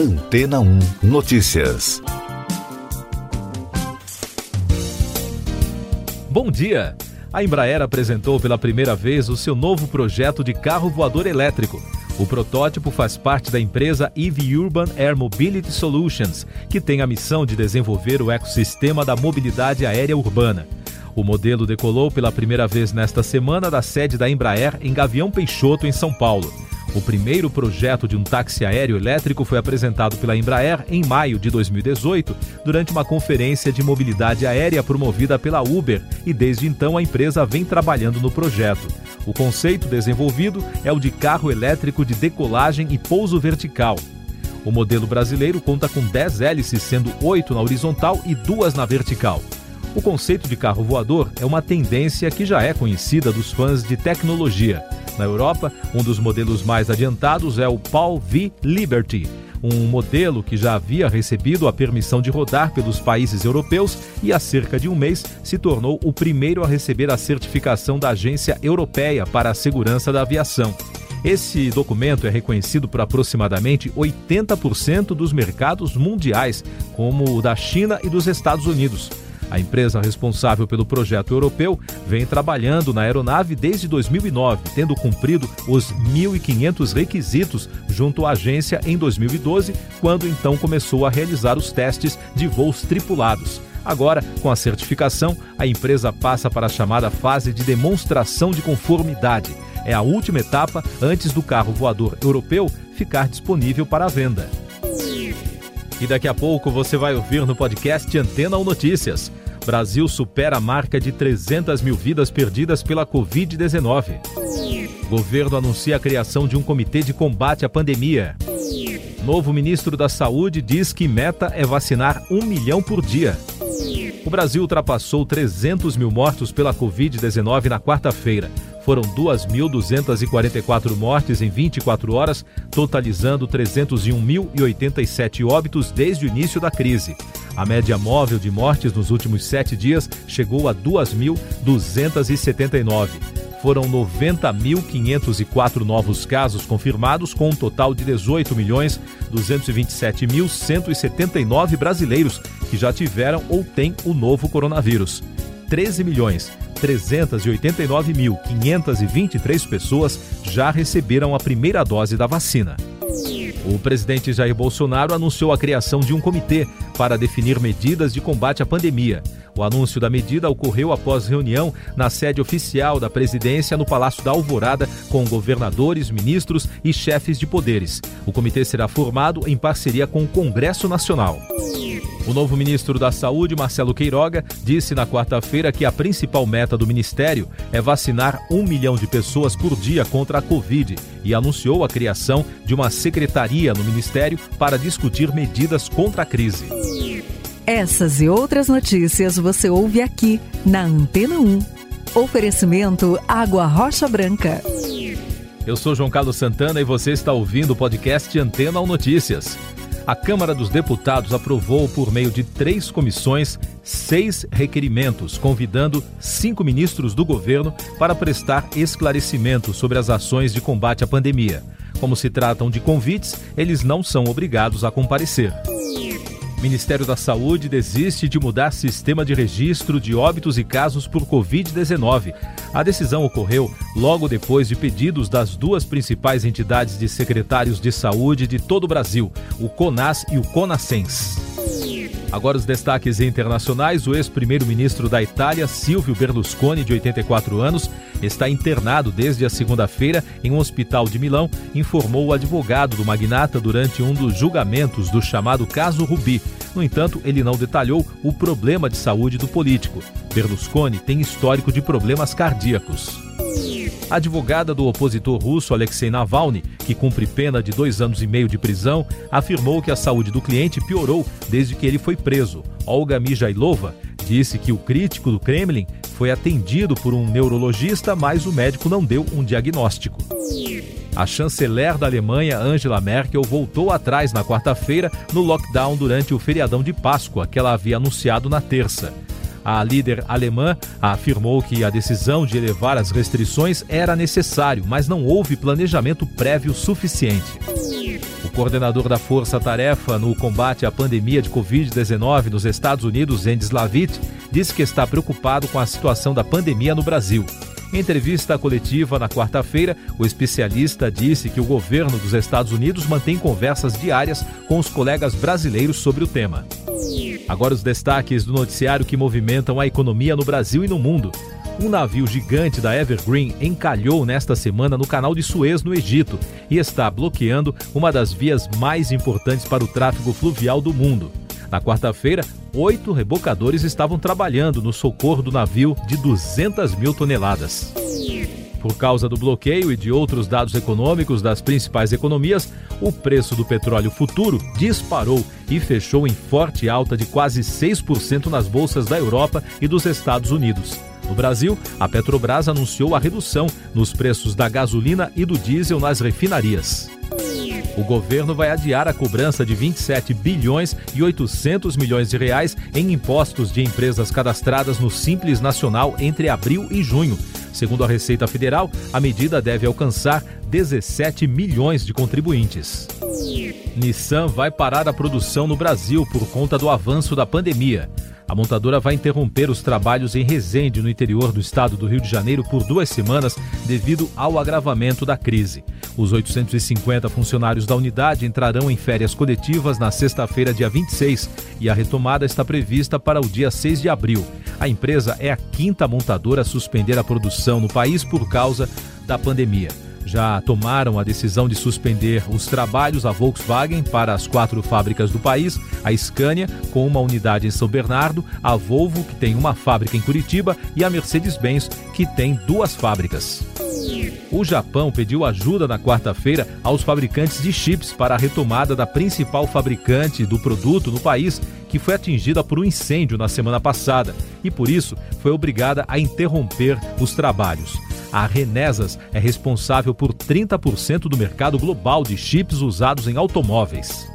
Antena 1 Notícias. Bom dia! A Embraer apresentou pela primeira vez o seu novo projeto de carro voador elétrico. O protótipo faz parte da empresa EV Urban Air Mobility Solutions, que tem a missão de desenvolver o ecossistema da mobilidade aérea urbana. O modelo decolou pela primeira vez nesta semana da sede da Embraer em Gavião Peixoto, em São Paulo. O primeiro projeto de um táxi aéreo elétrico foi apresentado pela Embraer em maio de 2018, durante uma conferência de mobilidade aérea promovida pela Uber, e desde então a empresa vem trabalhando no projeto. O conceito desenvolvido é o de carro elétrico de decolagem e pouso vertical. O modelo brasileiro conta com 10 hélices, sendo 8 na horizontal e 2 na vertical. O conceito de carro voador é uma tendência que já é conhecida dos fãs de tecnologia. Na Europa, um dos modelos mais adiantados é o Paul V Liberty, um modelo que já havia recebido a permissão de rodar pelos países europeus e há cerca de um mês se tornou o primeiro a receber a certificação da Agência Europeia para a Segurança da Aviação. Esse documento é reconhecido por aproximadamente 80% dos mercados mundiais, como o da China e dos Estados Unidos. A empresa responsável pelo projeto europeu vem trabalhando na aeronave desde 2009, tendo cumprido os 1.500 requisitos junto à agência em 2012, quando então começou a realizar os testes de voos tripulados. Agora, com a certificação, a empresa passa para a chamada fase de demonstração de conformidade. É a última etapa antes do carro voador europeu ficar disponível para a venda. E daqui a pouco você vai ouvir no podcast Antena ou Notícias. Brasil supera a marca de 300 mil vidas perdidas pela Covid-19. Governo anuncia a criação de um comitê de combate à pandemia. Novo ministro da Saúde diz que meta é vacinar um milhão por dia. O Brasil ultrapassou 300 mil mortos pela Covid-19 na quarta-feira. Foram 2.244 mortes em 24 horas, totalizando 301.087 óbitos desde o início da crise. A média móvel de mortes nos últimos sete dias chegou a 2.279. Foram 90.504 novos casos confirmados, com um total de 18 milhões 227.179 brasileiros que já tiveram ou têm o novo coronavírus. 13 milhões 389.523 pessoas já receberam a primeira dose da vacina. O presidente Jair Bolsonaro anunciou a criação de um comitê para definir medidas de combate à pandemia. O anúncio da medida ocorreu após reunião na sede oficial da presidência no Palácio da Alvorada com governadores, ministros e chefes de poderes. O comitê será formado em parceria com o Congresso Nacional. O novo ministro da Saúde, Marcelo Queiroga, disse na quarta-feira que a principal meta do ministério é vacinar um milhão de pessoas por dia contra a Covid e anunciou a criação de uma secretaria no ministério para discutir medidas contra a crise. Essas e outras notícias você ouve aqui na Antena 1. Oferecimento Água Rocha Branca. Eu sou João Carlos Santana e você está ouvindo o podcast Antena 1 Notícias a Câmara dos Deputados aprovou, por meio de três comissões, seis requerimentos, convidando cinco ministros do governo para prestar esclarecimentos sobre as ações de combate à pandemia. Como se tratam de convites, eles não são obrigados a comparecer. Ministério da Saúde desiste de mudar sistema de registro de óbitos e casos por Covid-19. A decisão ocorreu logo depois de pedidos das duas principais entidades de secretários de saúde de todo o Brasil, o CONAS e o CONASENS. Agora os destaques internacionais. O ex-primeiro-ministro da Itália, Silvio Berlusconi, de 84 anos, está internado desde a segunda-feira em um hospital de Milão, informou o advogado do magnata durante um dos julgamentos do chamado caso Rubi. No entanto, ele não detalhou o problema de saúde do político. Berlusconi tem histórico de problemas cardíacos. Advogada do opositor russo Alexei Navalny, que cumpre pena de dois anos e meio de prisão, afirmou que a saúde do cliente piorou desde que ele foi preso. Olga Mijailova disse que o crítico do Kremlin foi atendido por um neurologista, mas o médico não deu um diagnóstico. A chanceler da Alemanha, Angela Merkel, voltou atrás na quarta-feira no lockdown durante o feriadão de Páscoa, que ela havia anunciado na terça. A líder alemã afirmou que a decisão de elevar as restrições era necessário, mas não houve planejamento prévio suficiente. O coordenador da Força Tarefa no combate à pandemia de Covid-19 nos Estados Unidos, Andy Slavitt, disse que está preocupado com a situação da pandemia no Brasil. Em entrevista coletiva na quarta-feira, o especialista disse que o governo dos Estados Unidos mantém conversas diárias com os colegas brasileiros sobre o tema. Agora os destaques do noticiário que movimentam a economia no Brasil e no mundo. Um navio gigante da Evergreen encalhou nesta semana no canal de Suez, no Egito, e está bloqueando uma das vias mais importantes para o tráfego fluvial do mundo. Na quarta-feira, oito rebocadores estavam trabalhando no socorro do navio de 200 mil toneladas. Por causa do bloqueio e de outros dados econômicos das principais economias, o preço do petróleo futuro disparou e fechou em forte alta de quase 6% nas bolsas da Europa e dos Estados Unidos. No Brasil, a Petrobras anunciou a redução nos preços da gasolina e do diesel nas refinarias. O governo vai adiar a cobrança de 27 bilhões e 800 milhões de reais em impostos de empresas cadastradas no Simples Nacional entre abril e junho. Segundo a Receita Federal, a medida deve alcançar 17 milhões de contribuintes. Nissan vai parar a produção no Brasil por conta do avanço da pandemia. A montadora vai interromper os trabalhos em Resende, no interior do estado do Rio de Janeiro, por duas semanas devido ao agravamento da crise. Os 850 funcionários da unidade entrarão em férias coletivas na sexta-feira, dia 26, e a retomada está prevista para o dia 6 de abril. A empresa é a quinta montadora a suspender a produção no país por causa da pandemia já tomaram a decisão de suspender os trabalhos a Volkswagen para as quatro fábricas do país, a Scania, com uma unidade em São Bernardo, a Volvo, que tem uma fábrica em Curitiba, e a Mercedes-Benz, que tem duas fábricas. O Japão pediu ajuda na quarta-feira aos fabricantes de chips para a retomada da principal fabricante do produto no país, que foi atingida por um incêndio na semana passada e, por isso, foi obrigada a interromper os trabalhos. A Renesas é responsável por 30% do mercado global de chips usados em automóveis.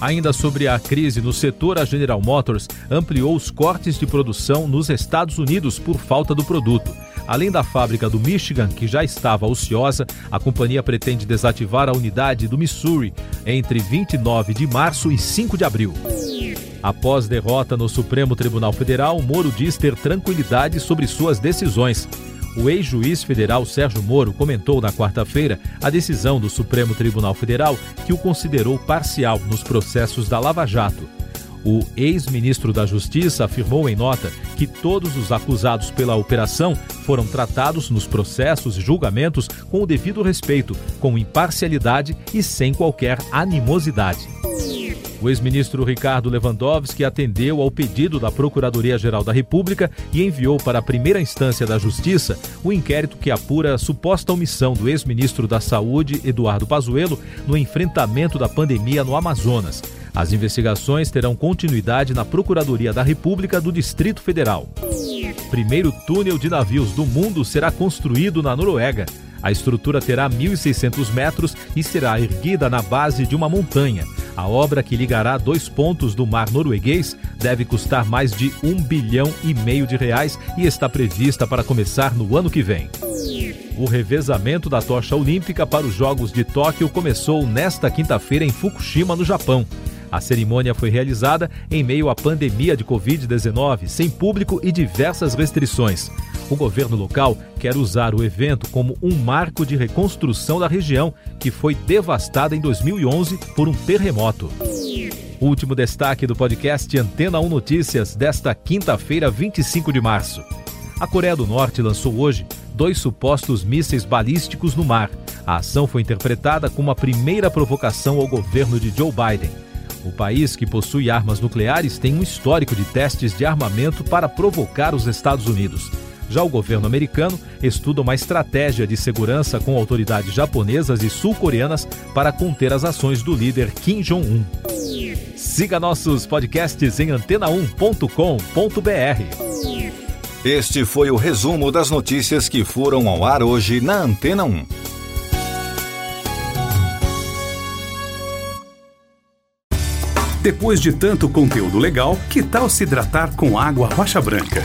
Ainda sobre a crise no setor, a General Motors ampliou os cortes de produção nos Estados Unidos por falta do produto. Além da fábrica do Michigan, que já estava ociosa, a companhia pretende desativar a unidade do Missouri entre 29 de março e 5 de abril. Após derrota no Supremo Tribunal Federal, Moro diz ter tranquilidade sobre suas decisões. O ex-juiz federal Sérgio Moro comentou na quarta-feira a decisão do Supremo Tribunal Federal que o considerou parcial nos processos da Lava Jato. O ex-ministro da Justiça afirmou em nota que todos os acusados pela operação foram tratados nos processos e julgamentos com o devido respeito, com imparcialidade e sem qualquer animosidade. O ex-ministro Ricardo Lewandowski atendeu ao pedido da Procuradoria-Geral da República e enviou para a primeira instância da Justiça o inquérito que apura a suposta omissão do ex-ministro da Saúde, Eduardo Pazuello, no enfrentamento da pandemia no Amazonas. As investigações terão continuidade na Procuradoria da República do Distrito Federal. Primeiro túnel de navios do mundo será construído na Noruega. A estrutura terá 1.600 metros e será erguida na base de uma montanha. A obra que ligará dois pontos do mar norueguês deve custar mais de um bilhão e meio de reais e está prevista para começar no ano que vem. O revezamento da tocha olímpica para os Jogos de Tóquio começou nesta quinta-feira em Fukushima, no Japão. A cerimônia foi realizada em meio à pandemia de Covid-19, sem público e diversas restrições. O governo local quer usar o evento como um marco de reconstrução da região, que foi devastada em 2011 por um terremoto. Último destaque do podcast Antena 1 Notícias desta quinta-feira, 25 de março. A Coreia do Norte lançou hoje dois supostos mísseis balísticos no mar. A ação foi interpretada como a primeira provocação ao governo de Joe Biden. O país, que possui armas nucleares, tem um histórico de testes de armamento para provocar os Estados Unidos. Já o governo americano estuda uma estratégia de segurança com autoridades japonesas e sul-coreanas para conter as ações do líder Kim Jong-un. Siga nossos podcasts em antena1.com.br. Este foi o resumo das notícias que foram ao ar hoje na Antena 1. Depois de tanto conteúdo legal, que tal se hidratar com água rocha branca?